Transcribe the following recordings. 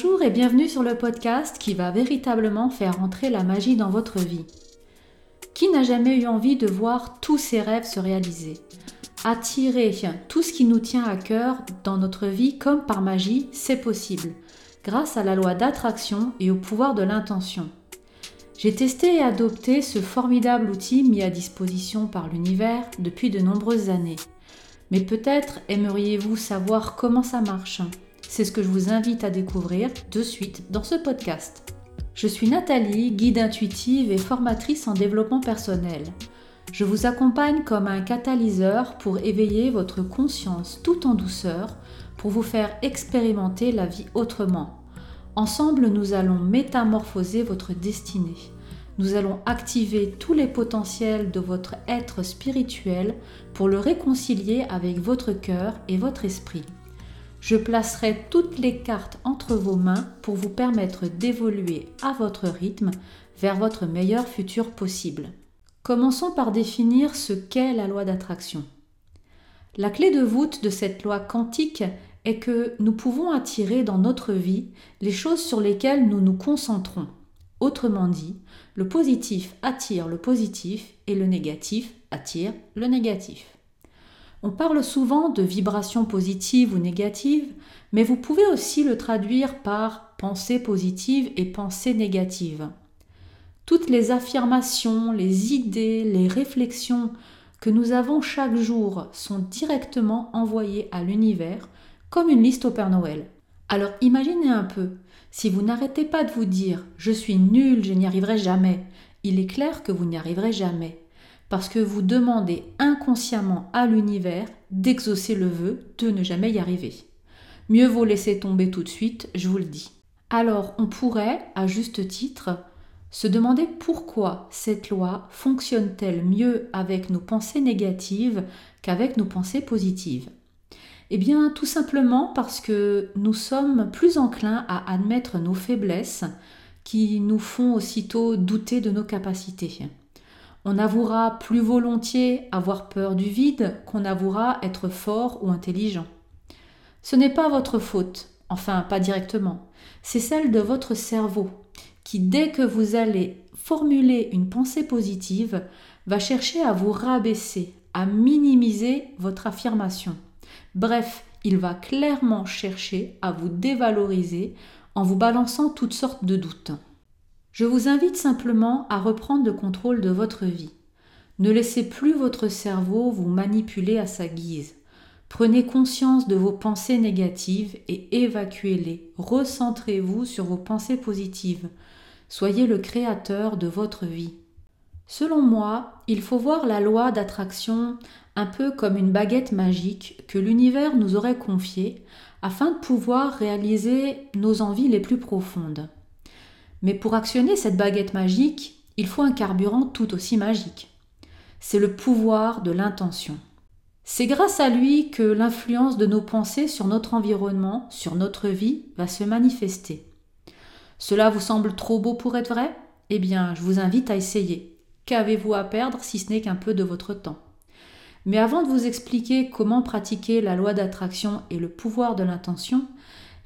Bonjour et bienvenue sur le podcast qui va véritablement faire entrer la magie dans votre vie. Qui n'a jamais eu envie de voir tous ses rêves se réaliser? Attirer tout ce qui nous tient à cœur dans notre vie comme par magie, c'est possible, grâce à la loi d'attraction et au pouvoir de l'intention. J'ai testé et adopté ce formidable outil mis à disposition par l'univers depuis de nombreuses années. Mais peut-être aimeriez-vous savoir comment ça marche? C'est ce que je vous invite à découvrir de suite dans ce podcast. Je suis Nathalie, guide intuitive et formatrice en développement personnel. Je vous accompagne comme un catalyseur pour éveiller votre conscience tout en douceur, pour vous faire expérimenter la vie autrement. Ensemble, nous allons métamorphoser votre destinée. Nous allons activer tous les potentiels de votre être spirituel pour le réconcilier avec votre cœur et votre esprit. Je placerai toutes les cartes entre vos mains pour vous permettre d'évoluer à votre rythme vers votre meilleur futur possible. Commençons par définir ce qu'est la loi d'attraction. La clé de voûte de cette loi quantique est que nous pouvons attirer dans notre vie les choses sur lesquelles nous nous concentrons. Autrement dit, le positif attire le positif et le négatif attire le négatif. On parle souvent de vibrations positives ou négatives, mais vous pouvez aussi le traduire par pensée positive et pensée négative. Toutes les affirmations, les idées, les réflexions que nous avons chaque jour sont directement envoyées à l'univers comme une liste au Père Noël. Alors imaginez un peu, si vous n'arrêtez pas de vous dire je suis nul, je n'y arriverai jamais, il est clair que vous n'y arriverez jamais parce que vous demandez inconsciemment à l'univers d'exaucer le vœu de ne jamais y arriver. Mieux vaut laisser tomber tout de suite, je vous le dis. Alors on pourrait, à juste titre, se demander pourquoi cette loi fonctionne-t-elle mieux avec nos pensées négatives qu'avec nos pensées positives? Eh bien tout simplement parce que nous sommes plus enclins à admettre nos faiblesses qui nous font aussitôt douter de nos capacités. On avouera plus volontiers avoir peur du vide qu'on avouera être fort ou intelligent. Ce n'est pas votre faute, enfin pas directement, c'est celle de votre cerveau, qui dès que vous allez formuler une pensée positive, va chercher à vous rabaisser, à minimiser votre affirmation. Bref, il va clairement chercher à vous dévaloriser en vous balançant toutes sortes de doutes. Je vous invite simplement à reprendre le contrôle de votre vie. Ne laissez plus votre cerveau vous manipuler à sa guise. Prenez conscience de vos pensées négatives et évacuez-les. Recentrez-vous sur vos pensées positives. Soyez le créateur de votre vie. Selon moi, il faut voir la loi d'attraction un peu comme une baguette magique que l'univers nous aurait confiée afin de pouvoir réaliser nos envies les plus profondes. Mais pour actionner cette baguette magique, il faut un carburant tout aussi magique. C'est le pouvoir de l'intention. C'est grâce à lui que l'influence de nos pensées sur notre environnement, sur notre vie, va se manifester. Cela vous semble trop beau pour être vrai? Eh bien, je vous invite à essayer. Qu'avez-vous à perdre si ce n'est qu'un peu de votre temps? Mais avant de vous expliquer comment pratiquer la loi d'attraction et le pouvoir de l'intention,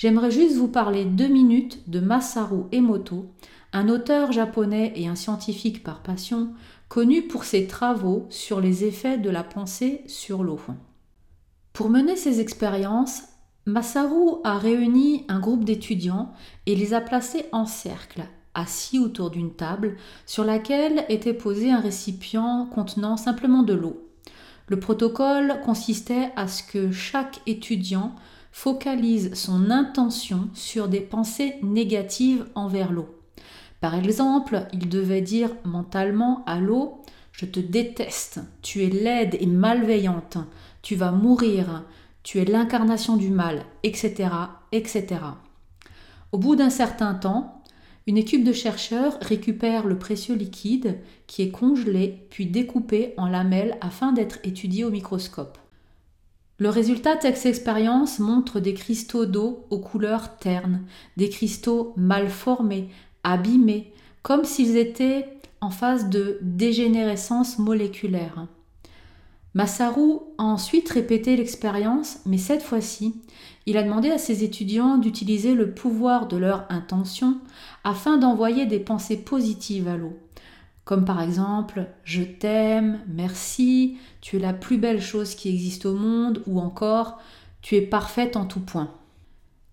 j'aimerais juste vous parler deux minutes de Masaru Emoto, un auteur japonais et un scientifique par passion, connu pour ses travaux sur les effets de la pensée sur l'eau. Pour mener ses expériences, Masaru a réuni un groupe d'étudiants et les a placés en cercle, assis autour d'une table sur laquelle était posé un récipient contenant simplement de l'eau. Le protocole consistait à ce que chaque étudiant focalise son intention sur des pensées négatives envers l'eau. Par exemple, il devait dire mentalement à l'eau Je te déteste, tu es laide et malveillante, tu vas mourir, tu es l'incarnation du mal, etc., etc. Au bout d'un certain temps, une équipe de chercheurs récupère le précieux liquide qui est congelé puis découpé en lamelles afin d'être étudié au microscope. Le résultat de cette expérience montre des cristaux d'eau aux couleurs ternes, des cristaux mal formés, abîmés, comme s'ils étaient en phase de dégénérescence moléculaire. Masaru a ensuite répété l'expérience, mais cette fois-ci, il a demandé à ses étudiants d'utiliser le pouvoir de leur intention afin d'envoyer des pensées positives à l'eau, comme par exemple Je t'aime, merci, tu es la plus belle chose qui existe au monde, ou encore Tu es parfaite en tout point.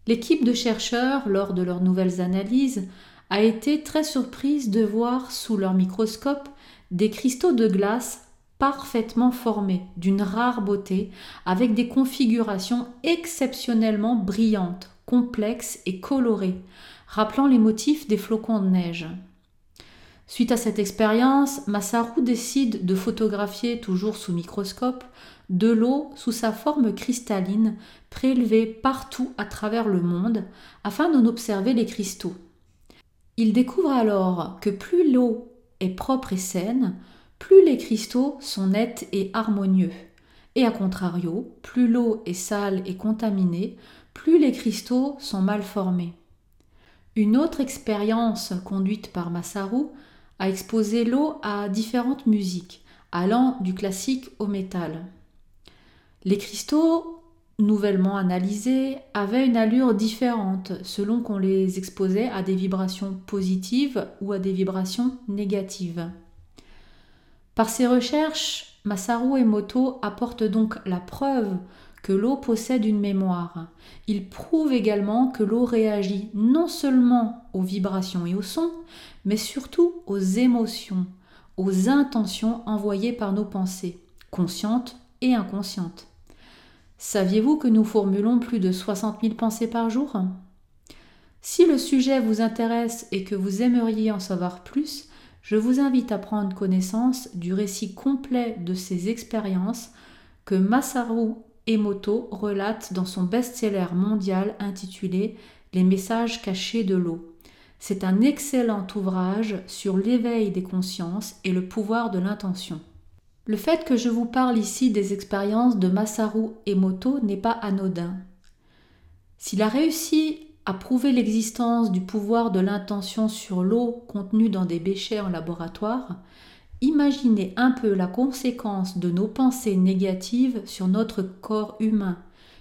L'équipe de chercheurs, lors de leurs nouvelles analyses, a été très surprise de voir sous leur microscope des cristaux de glace parfaitement formés, d'une rare beauté, avec des configurations exceptionnellement brillantes, complexes et colorées, rappelant les motifs des flocons de neige. Suite à cette expérience, Masaru décide de photographier, toujours sous microscope, de l'eau sous sa forme cristalline, prélevée partout à travers le monde, afin d'en observer les cristaux. Il découvre alors que plus l'eau est propre et saine, plus les cristaux sont nets et harmonieux. Et à contrario, plus l'eau est sale et contaminée, plus les cristaux sont mal formés. Une autre expérience conduite par Masaru a exposé l'eau à différentes musiques, allant du classique au métal. Les cristaux, nouvellement analysés, avaient une allure différente selon qu'on les exposait à des vibrations positives ou à des vibrations négatives. Par ses recherches, Masaru Emoto apporte donc la preuve que l'eau possède une mémoire. Il prouve également que l'eau réagit non seulement aux vibrations et aux sons, mais surtout aux émotions, aux intentions envoyées par nos pensées, conscientes et inconscientes. Saviez-vous que nous formulons plus de 60 000 pensées par jour? Si le sujet vous intéresse et que vous aimeriez en savoir plus, je vous invite à prendre connaissance du récit complet de ces expériences que Masaru Emoto relate dans son best-seller mondial intitulé Les messages cachés de l'eau. C'est un excellent ouvrage sur l'éveil des consciences et le pouvoir de l'intention. Le fait que je vous parle ici des expériences de Masaru Emoto n'est pas anodin. S'il a réussi à prouver l'existence du pouvoir de l'intention sur l'eau contenue dans des béchers en laboratoire, imaginez un peu la conséquence de nos pensées négatives sur notre corps humain,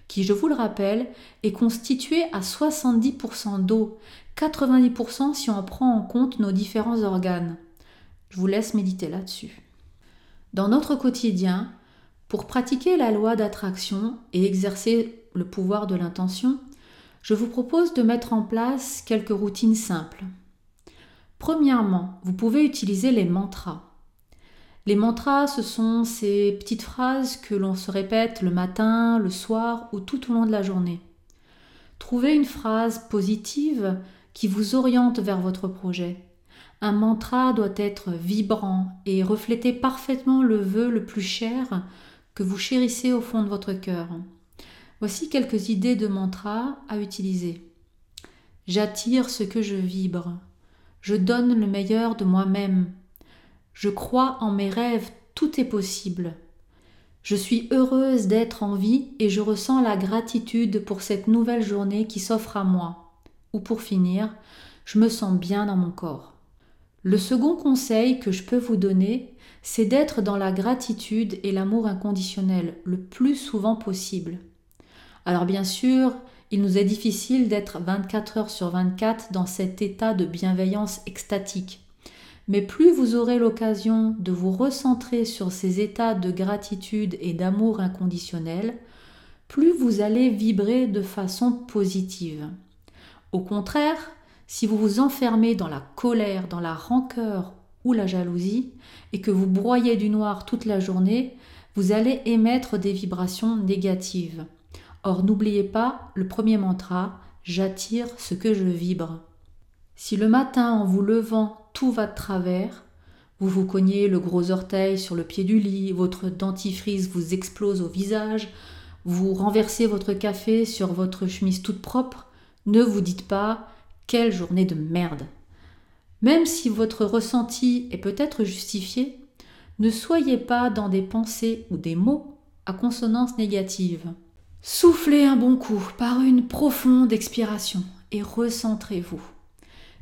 qui, je vous le rappelle, est constitué à 70% d'eau, 90% si on prend en compte nos différents organes. Je vous laisse méditer là-dessus. Dans notre quotidien, pour pratiquer la loi d'attraction et exercer le pouvoir de l'intention, je vous propose de mettre en place quelques routines simples. Premièrement, vous pouvez utiliser les mantras. Les mantras, ce sont ces petites phrases que l'on se répète le matin, le soir ou tout au long de la journée. Trouvez une phrase positive qui vous oriente vers votre projet. Un mantra doit être vibrant et refléter parfaitement le vœu le plus cher que vous chérissez au fond de votre cœur. Voici quelques idées de mantras à utiliser. J'attire ce que je vibre. Je donne le meilleur de moi-même. Je crois en mes rêves, tout est possible. Je suis heureuse d'être en vie et je ressens la gratitude pour cette nouvelle journée qui s'offre à moi. Ou pour finir, je me sens bien dans mon corps. Le second conseil que je peux vous donner, c'est d'être dans la gratitude et l'amour inconditionnel le plus souvent possible. Alors bien sûr, il nous est difficile d'être 24 heures sur 24 dans cet état de bienveillance extatique. Mais plus vous aurez l'occasion de vous recentrer sur ces états de gratitude et d'amour inconditionnel, plus vous allez vibrer de façon positive. Au contraire, si vous vous enfermez dans la colère, dans la rancœur ou la jalousie, et que vous broyez du noir toute la journée, vous allez émettre des vibrations négatives. Or n'oubliez pas le premier mantra, j'attire ce que je vibre. Si le matin en vous levant tout va de travers, vous vous cognez le gros orteil sur le pied du lit, votre dentifrice vous explose au visage, vous renversez votre café sur votre chemise toute propre, ne vous dites pas quelle journée de merde. Même si votre ressenti est peut-être justifié, ne soyez pas dans des pensées ou des mots à consonance négative. Soufflez un bon coup par une profonde expiration et recentrez-vous.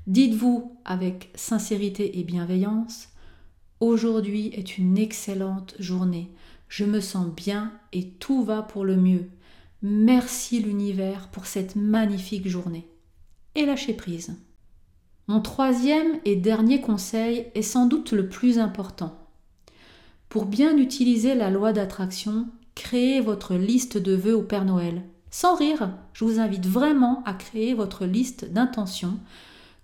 Dites-vous avec sincérité et bienveillance, aujourd'hui est une excellente journée. Je me sens bien et tout va pour le mieux. Merci l'univers pour cette magnifique journée. Et lâcher prise. Mon troisième et dernier conseil est sans doute le plus important. Pour bien utiliser la loi d'attraction, créez votre liste de vœux au Père Noël. Sans rire, je vous invite vraiment à créer votre liste d'intentions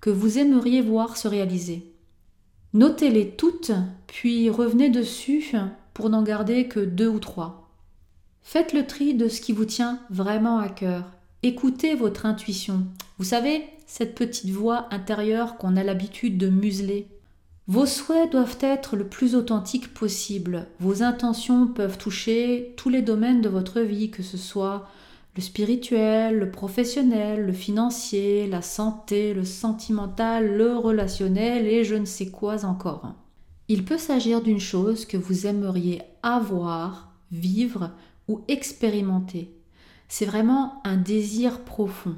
que vous aimeriez voir se réaliser. Notez-les toutes, puis revenez dessus pour n'en garder que deux ou trois. Faites le tri de ce qui vous tient vraiment à cœur. Écoutez votre intuition. Vous savez, cette petite voix intérieure qu'on a l'habitude de museler. Vos souhaits doivent être le plus authentiques possible. Vos intentions peuvent toucher tous les domaines de votre vie, que ce soit le spirituel, le professionnel, le financier, la santé, le sentimental, le relationnel et je ne sais quoi encore. Il peut s'agir d'une chose que vous aimeriez avoir, vivre expérimenter. C'est vraiment un désir profond.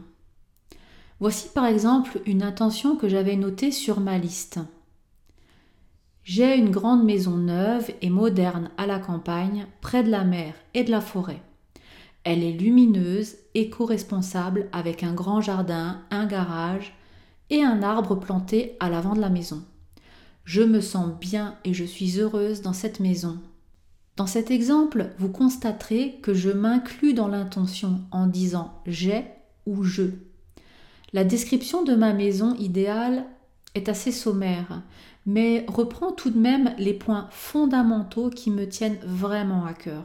Voici par exemple une intention que j'avais notée sur ma liste. J'ai une grande maison neuve et moderne à la campagne, près de la mer et de la forêt. Elle est lumineuse, éco-responsable, avec un grand jardin, un garage et un arbre planté à l'avant de la maison. Je me sens bien et je suis heureuse dans cette maison. Dans cet exemple, vous constaterez que je m'inclus dans l'intention en disant j'ai ou je. La description de ma maison idéale est assez sommaire, mais reprend tout de même les points fondamentaux qui me tiennent vraiment à cœur.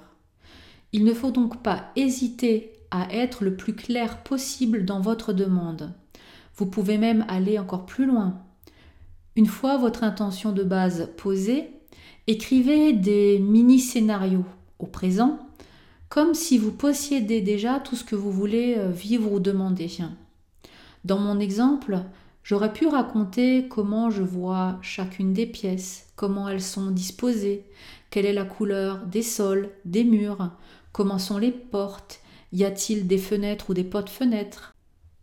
Il ne faut donc pas hésiter à être le plus clair possible dans votre demande. Vous pouvez même aller encore plus loin. Une fois votre intention de base posée, écrivez des mini-scénarios au présent, comme si vous possédez déjà tout ce que vous voulez euh, vivre ou demander. Dans mon exemple, j'aurais pu raconter comment je vois chacune des pièces, comment elles sont disposées, quelle est la couleur des sols, des murs, comment sont les portes, y a-t-il des fenêtres ou des potes fenêtres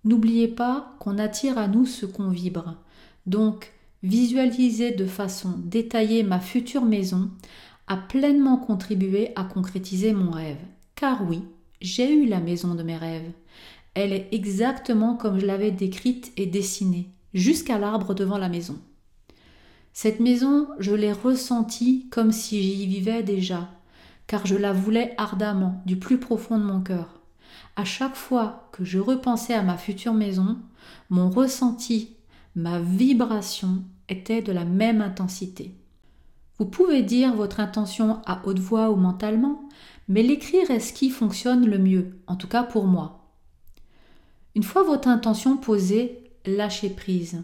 N'oubliez pas qu'on attire à nous ce qu'on vibre. Donc, visualiser de façon détaillée ma future maison a pleinement contribué à concrétiser mon rêve. Car oui, j'ai eu la maison de mes rêves. Elle est exactement comme je l'avais décrite et dessinée, jusqu'à l'arbre devant la maison. Cette maison, je l'ai ressentie comme si j'y vivais déjà, car je la voulais ardemment, du plus profond de mon cœur. À chaque fois que je repensais à ma future maison, mon ressenti, ma vibration était de la même intensité. Vous pouvez dire votre intention à haute voix ou mentalement, mais l'écrire est ce qui fonctionne le mieux, en tout cas pour moi. Une fois votre intention posée, lâchez prise.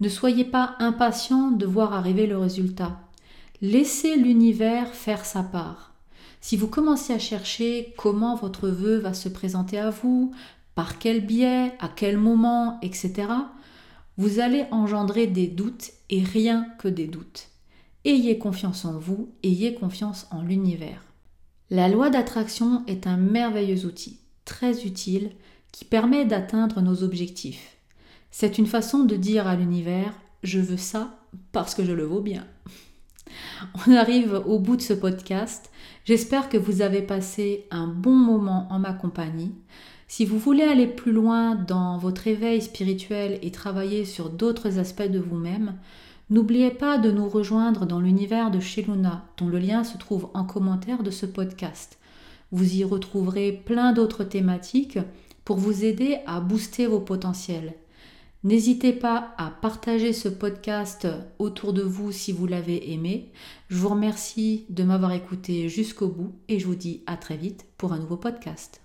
Ne soyez pas impatient de voir arriver le résultat. Laissez l'univers faire sa part. Si vous commencez à chercher comment votre vœu va se présenter à vous, par quel biais, à quel moment, etc., vous allez engendrer des doutes et rien que des doutes. Ayez confiance en vous, ayez confiance en l'univers. La loi d'attraction est un merveilleux outil, très utile, qui permet d'atteindre nos objectifs. C'est une façon de dire à l'univers je veux ça parce que je le vaux bien. On arrive au bout de ce podcast. J'espère que vous avez passé un bon moment en ma compagnie. Si vous voulez aller plus loin dans votre éveil spirituel et travailler sur d'autres aspects de vous-même, n'oubliez pas de nous rejoindre dans l'univers de chez dont le lien se trouve en commentaire de ce podcast. Vous y retrouverez plein d'autres thématiques pour vous aider à booster vos potentiels. N'hésitez pas à partager ce podcast autour de vous si vous l'avez aimé. Je vous remercie de m'avoir écouté jusqu'au bout et je vous dis à très vite pour un nouveau podcast.